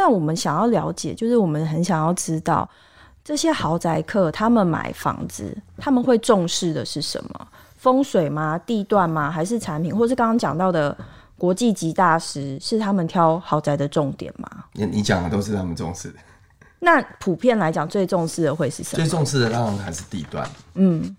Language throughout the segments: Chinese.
那我们想要了解，就是我们很想要知道这些豪宅客他们买房子，他们会重视的是什么？风水吗？地段吗？还是产品？或是刚刚讲到的国际级大师是他们挑豪宅的重点吗？你你讲的都是他们重视的。那普遍来讲，最重视的会是什么？最重视的当然还是地段。嗯，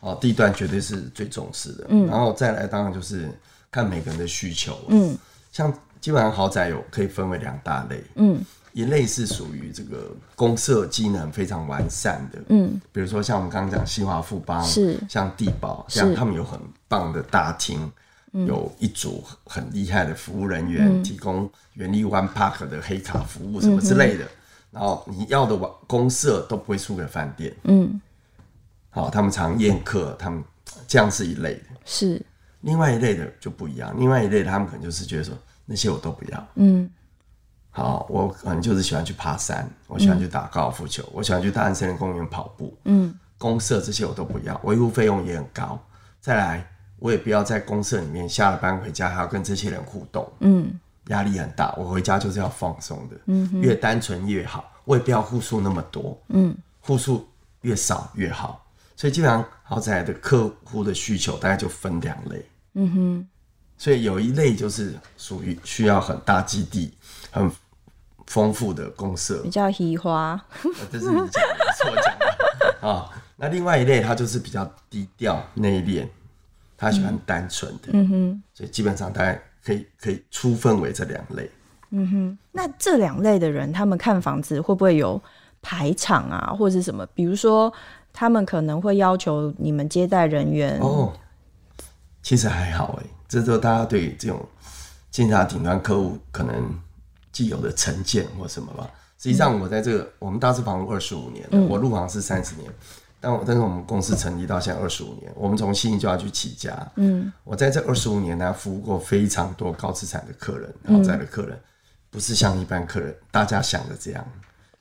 哦，地段绝对是最重视的。嗯，然后再来，当然就是看每个人的需求。嗯，像基本上豪宅有可以分为两大类。嗯。一类是属于这个公社机能非常完善的，嗯，比如说像我们刚刚讲新华富邦，是。像帝宝，像他们有很棒的大厅，有一组很厉害的服务人员，提供原力 One Park 的黑卡服务什么之类的，然后你要的公社都不会输给饭店，嗯，好，他们常宴客，他们这样是一类的，是。另外一类的就不一样，另外一类他们可能就是觉得说那些我都不要，嗯。好，我可能就是喜欢去爬山，我喜欢去打高尔夫球，嗯、我喜欢去大安森林公园跑步。嗯，公社这些我都不要，维护费用也很高。再来，我也不要在公社里面下了班回家还要跟这些人互动。嗯，压力很大。我回家就是要放松的。嗯，越单纯越好。我也不要户数那么多。嗯，户数越少越好。所以基本上豪宅的客户的需求大概就分两类。嗯哼，所以有一类就是属于需要很大基地，很。丰富的公社，比较喜花，这是你讲的，是我讲的 啊。那另外一类，他就是比较低调内敛，他喜欢单纯的，嗯哼。所以基本上大概可以可以粗分为这两类，嗯哼。那这两类的人，他们看房子会不会有排场啊，或者是什么？比如说，他们可能会要求你们接待人员哦。其实还好哎，这时候大家对这种金字塔顶端客户可能。既有的成见或什么吧，实际上我在这个、嗯、我们大致房二十五年了，嗯、我入行是三十年，但我但是我们公司成立到现在二十五年，我们从新就要去起家，嗯，我在这二十五年呢，服务过非常多高资产的客人，豪宅的客人，不是像一般客人大家想的这样，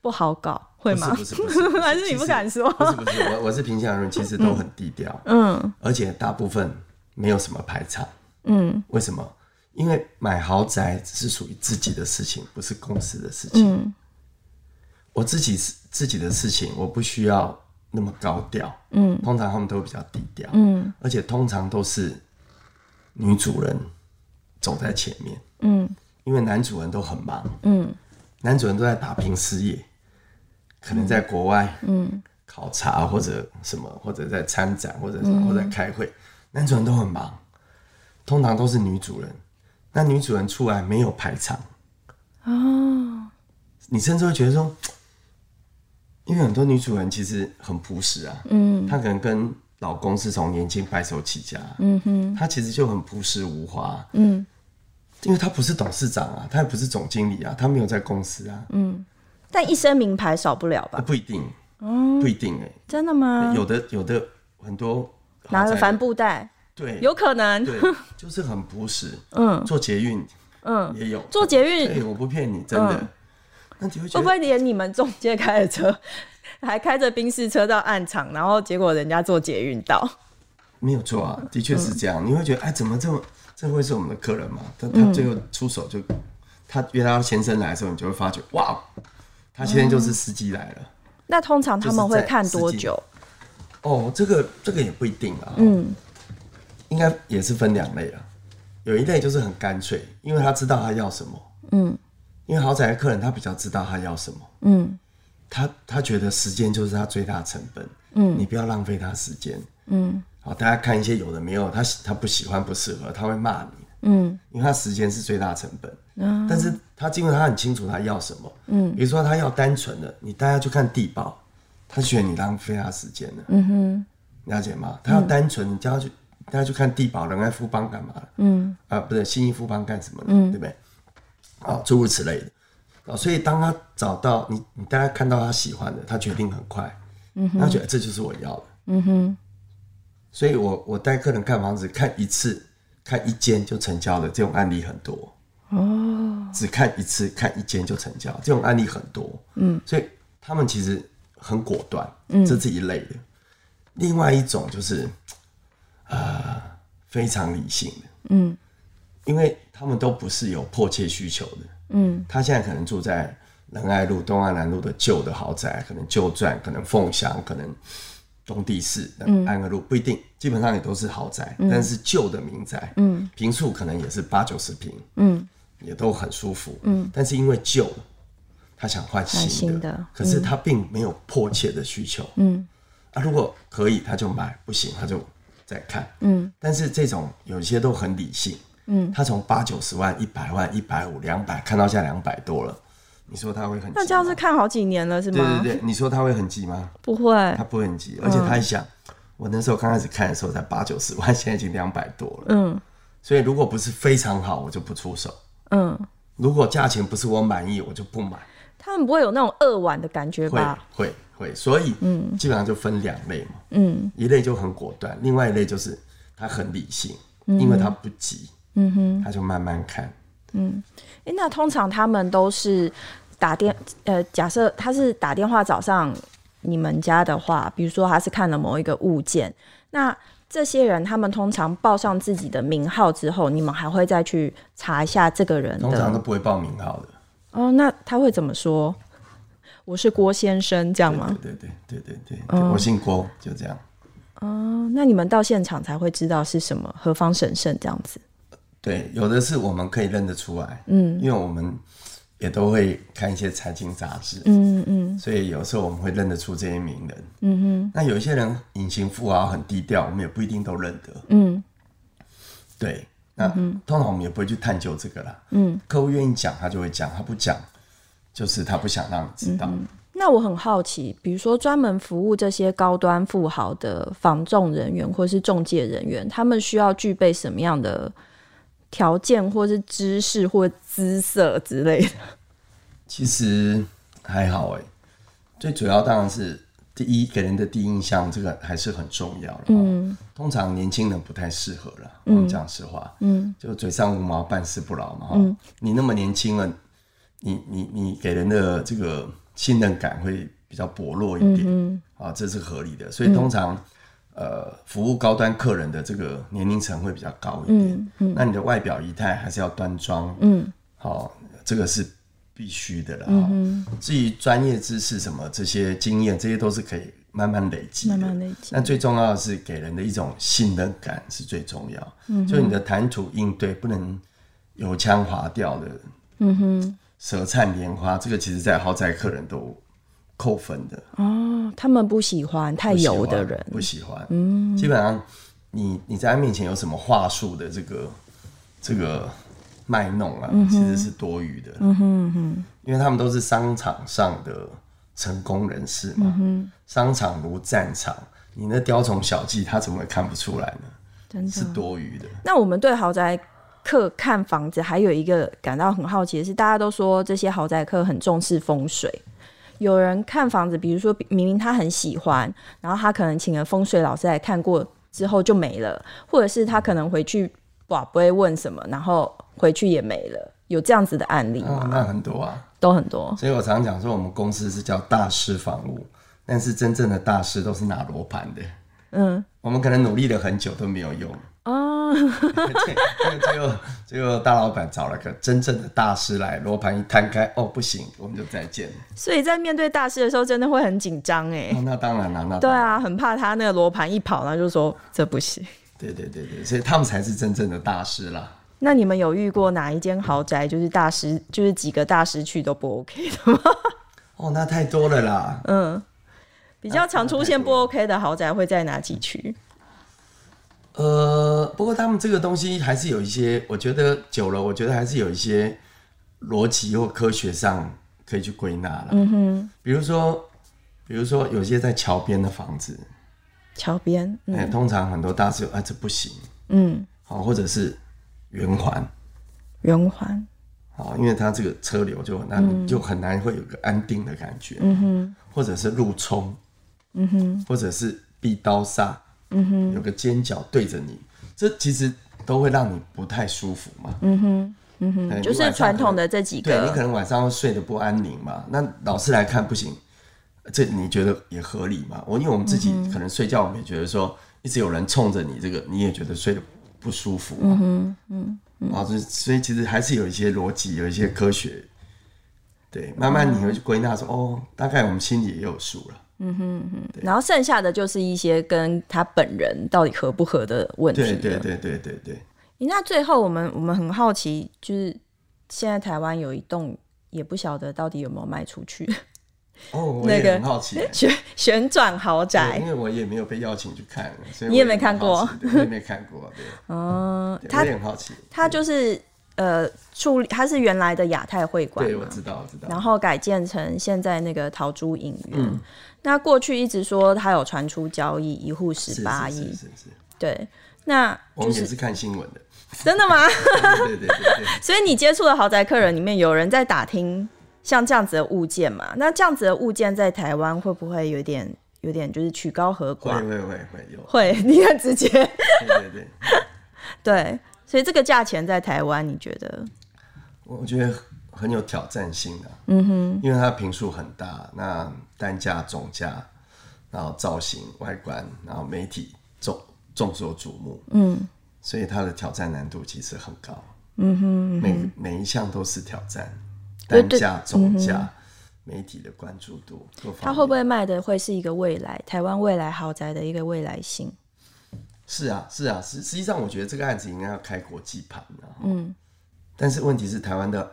不好搞，会吗？不是不是，不是，还是你不敢说？不是不是，我我是平心而论，其实都很低调，嗯，而且大部分没有什么排场，嗯，为什么？因为买豪宅只是属于自己的事情，不是公司的事情。嗯、我自己是自己的事情，我不需要那么高调。嗯，通常他们都会比较低调。嗯，而且通常都是女主人走在前面。嗯，因为男主人都很忙。嗯，男主人都在打拼事业，可能在国外嗯考察或者什么，或者在参展或者什么，或者在开会，男主人都很忙。通常都是女主人。那女主人出来没有排场哦，你甚至会觉得说，因为很多女主人其实很朴实啊，嗯，她可能跟老公是从年轻白手起家，嗯哼，她其实就很朴实无华，嗯，因为她不是董事长啊，她也不是总经理啊，她没有在公司啊，嗯，但一身名牌少不了吧？不一定，哦，不一定哎，真的吗？有的有的很多拿着帆布袋。对，有可能，对，就是很朴实。嗯，坐捷运，嗯，也有做捷运。对，我不骗你，真的。那你会会不会连你们中介开的车，还开着宾士车到暗场，然后结果人家坐捷运到？没有错啊，的确是这样。你会觉得，哎，怎么这么？这会是我们的客人吗？他他最后出手就，他约他先生来的时候，你就会发觉，哇，他先生就是司机来了。那通常他们会看多久？哦，这个这个也不一定啊。嗯。应该也是分两类啊，有一类就是很干脆，因为他知道他要什么，嗯，因为豪宅的客人他比较知道他要什么，嗯，他他觉得时间就是他最大成本，嗯，你不要浪费他时间，嗯，好，大家看一些有的没有，他他不喜欢不适合，他会骂你，嗯，因为他时间是最大成本，嗯，但是他因为他很清楚他要什么，嗯，比如说他要单纯的，你带他去看地堡，他觉得你浪费他时间了，嗯哼，了解吗？他要单纯，你叫他去。大家去看地保人爱富邦干嘛了？嗯，啊，不是新义富邦干什么的？嗯，对不对？啊，诸如此类的啊，所以当他找到你，你大家看到他喜欢的，他决定很快，嗯哼，他觉得这就是我要的，嗯哼。所以我我带客人看房子，看一次看一间就成交的这种案例很多哦，只看一次看一间就成交，这种案例很多，嗯，所以他们其实很果断，嗯，这是一类的。另外一种就是。呃，非常理性的，嗯，因为他们都不是有迫切需求的，嗯，他现在可能住在仁爱路、东安南路的旧的豪宅，可能旧传，可能凤翔，可能东地市、安和路不一定，基本上也都是豪宅，嗯、但是旧的民宅，嗯，平数可能也是八九十平，嗯，也都很舒服，嗯，但是因为旧，他想换新的，可是他并没有迫切的需求，嗯，啊，如果可以他就买，不行他就再看，嗯，但是这种有些都很理性。嗯，他从八九十万、一百万、一百五、两百看到现在两百多了，你说他会很急？那这样是看好几年了是吗？对对对，你说他会很急吗？不会，他不会很急，而且他还想，嗯、我那时候刚开始看的时候才八九十万，现在已经两百多了。嗯，所以如果不是非常好，我就不出手。嗯，如果价钱不是我满意，我就不买。他们不会有那种扼腕的感觉吧？会会会，所以嗯，基本上就分两类嘛。嗯，一类就很果断，另外一类就是他很理性，因为他不急。嗯哼，他就慢慢看。嗯，哎、欸，那通常他们都是打电，呃，假设他是打电话找上你们家的话，比如说他是看了某一个物件，那这些人他们通常报上自己的名号之后，你们还会再去查一下这个人？通常都不会报名号的。哦，那他会怎么说？我是郭先生，这样吗？对对对对对对，我姓郭，就这样。哦，那你们到现场才会知道是什么，何方神圣这样子。对，有的是我们可以认得出来，嗯，因为我们也都会看一些财经杂志，嗯嗯，所以有时候我们会认得出这些名人，嗯哼。那有一些人隐形富豪很低调，我们也不一定都认得，嗯，对。那通常我们也不会去探究这个啦，嗯，客户愿意讲他就会讲，他不讲就是他不想让你知道。那我很好奇，比如说专门服务这些高端富豪的房仲人员或是中介人员，他们需要具备什么样的？条件或是知识或姿色之类的，其实还好哎。最主要当然是第一给人的第一印象，这个还是很重要的。嗯，通常年轻人不太适合了。我们讲实话，嗯，就嘴上无毛，办事不牢嘛。嗯，你那么年轻了，你你你给人的这个信任感会比较薄弱一点。嗯，啊，这是合理的。所以通常。呃，服务高端客人的这个年龄层会比较高一点。嗯嗯，那你的外表仪态还是要端庄。嗯，好，这个是必须的了。嗯，至于专业知识什么这些经验，这些都是可以慢慢累积。慢慢累积。但最重要的是给人的一种信任感是最重要。嗯，就你的谈吐应对不能油腔滑调的。嗯哼，舌灿莲花，这个其实在豪宅客人都。扣分的哦，他们不喜欢太油的人，不喜欢。喜欢嗯，基本上你你在他面前有什么话术的这个这个卖弄啊，嗯、其实是多余的。嗯哼哼，因为他们都是商场上的成功人士嘛。嗯、商场如战场，你那雕虫小技，他怎么会看不出来呢？真的是多余的。那我们对豪宅客看房子还有一个感到很好奇的是，大家都说这些豪宅客很重视风水。有人看房子，比如说明明他很喜欢，然后他可能请了风水老师来看过之后就没了，或者是他可能回去哇不会问什么，然后回去也没了，有这样子的案例吗？哦，那很多啊，都很多。所以我常常讲说，我们公司是叫大师房屋，但是真正的大师都是拿罗盘的。嗯，我们可能努力了很久都没有用。哦，最后最后大老板找了个真正的大师来，罗盘一摊开，哦，不行，我们就再见。所以在面对大师的时候，真的会很紧张哎。那当然了，那对啊，很怕他那个罗盘一跑，然后就说这不行。对对对对，所以他们才是真正的大师啦。那你们有遇过哪一间豪宅，就是大师，就是几个大师去都不 OK 的吗？哦，那太多了啦。嗯，比较常出现不 OK 的豪宅会在哪几区？呃，不过他们这个东西还是有一些，我觉得久了，我觉得还是有一些逻辑或科学上可以去归纳了。嗯哼，比如说，比如说有些在桥边的房子，桥边，哎、嗯。欸，通常很多大师有，啊，这不行。嗯，好，或者是圆环，圆环，好，因为它这个车流就那你就很难会有个安定的感觉。嗯哼，或者是路冲，嗯哼，或者是壁刀煞。嗯哼，有个尖角对着你，这其实都会让你不太舒服嘛。嗯哼，嗯哼，就是传统的这几个，对，你可能晚上会睡得不安宁嘛。那老师来看不行，这你觉得也合理吗？我因为我们自己可能睡觉，我们也觉得说一直有人冲着你，这个你也觉得睡得不舒服嘛。嗯哼，嗯，啊，所以其实还是有一些逻辑，有一些科学对，慢慢你会去归纳说，哦，大概我们心里也有数了。嗯哼哼，然后剩下的就是一些跟他本人到底合不合的问题。对对对对对对。那最后我们我们很好奇，就是现在台湾有一栋，也不晓得到底有没有卖出去。哦，那个很好奇，旋旋转豪宅，因为我也没有被邀请去看，所以你也没看过，我也没看过，对。嗯，他也很好奇，他就是呃处理，他是原来的亚太会馆，对，我知道，我知道。然后改建成现在那个陶朱影院。那过去一直说他有传出交易，一户十八亿，是是是。对，那我们也是看新闻的，真的吗？对对对对。所以你接触的豪宅客人里面有人在打听。像这样子的物件嘛，那这样子的物件在台湾会不会有点有点就是曲高和寡？会会会会有。会，你很直接。对对对。对，所以这个价钱在台湾，你觉得？我觉得很有挑战性的。嗯哼。因为它平数很大，那单价、总价，然后造型、外观，然后媒体众众所瞩目。嗯。所以它的挑战难度其实很高。嗯哼，嗯哼。每每一项都是挑战。单价、总价、嗯、媒体的关注度，它会不会卖的会是一个未来台湾未来豪宅的一个未来性？是啊，是啊，实实际上我觉得这个案子应该要开国际盘，嗯，但是问题是台湾的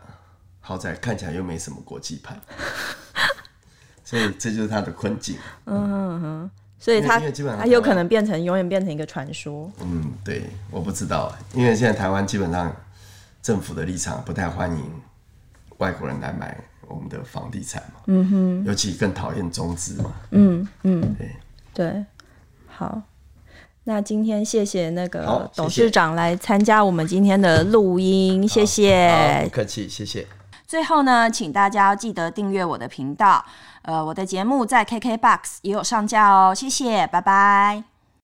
豪宅看起来又没什么国际盘，所以这就是它的困境。嗯哼，所以它它有可能变成永远变成一个传说。嗯，对，我不知道，因为现在台湾基本上政府的立场不太欢迎。外国人来买我们的房地产嘛，嗯哼，尤其更讨厌中资嘛，嗯嗯，对。对，好，那今天谢谢那个董事长来参加我们今天的录音，谢谢，不客气，谢谢。最后呢，请大家记得订阅我的频道，呃，我的节目在 KKBOX 也有上架哦，谢谢，拜拜。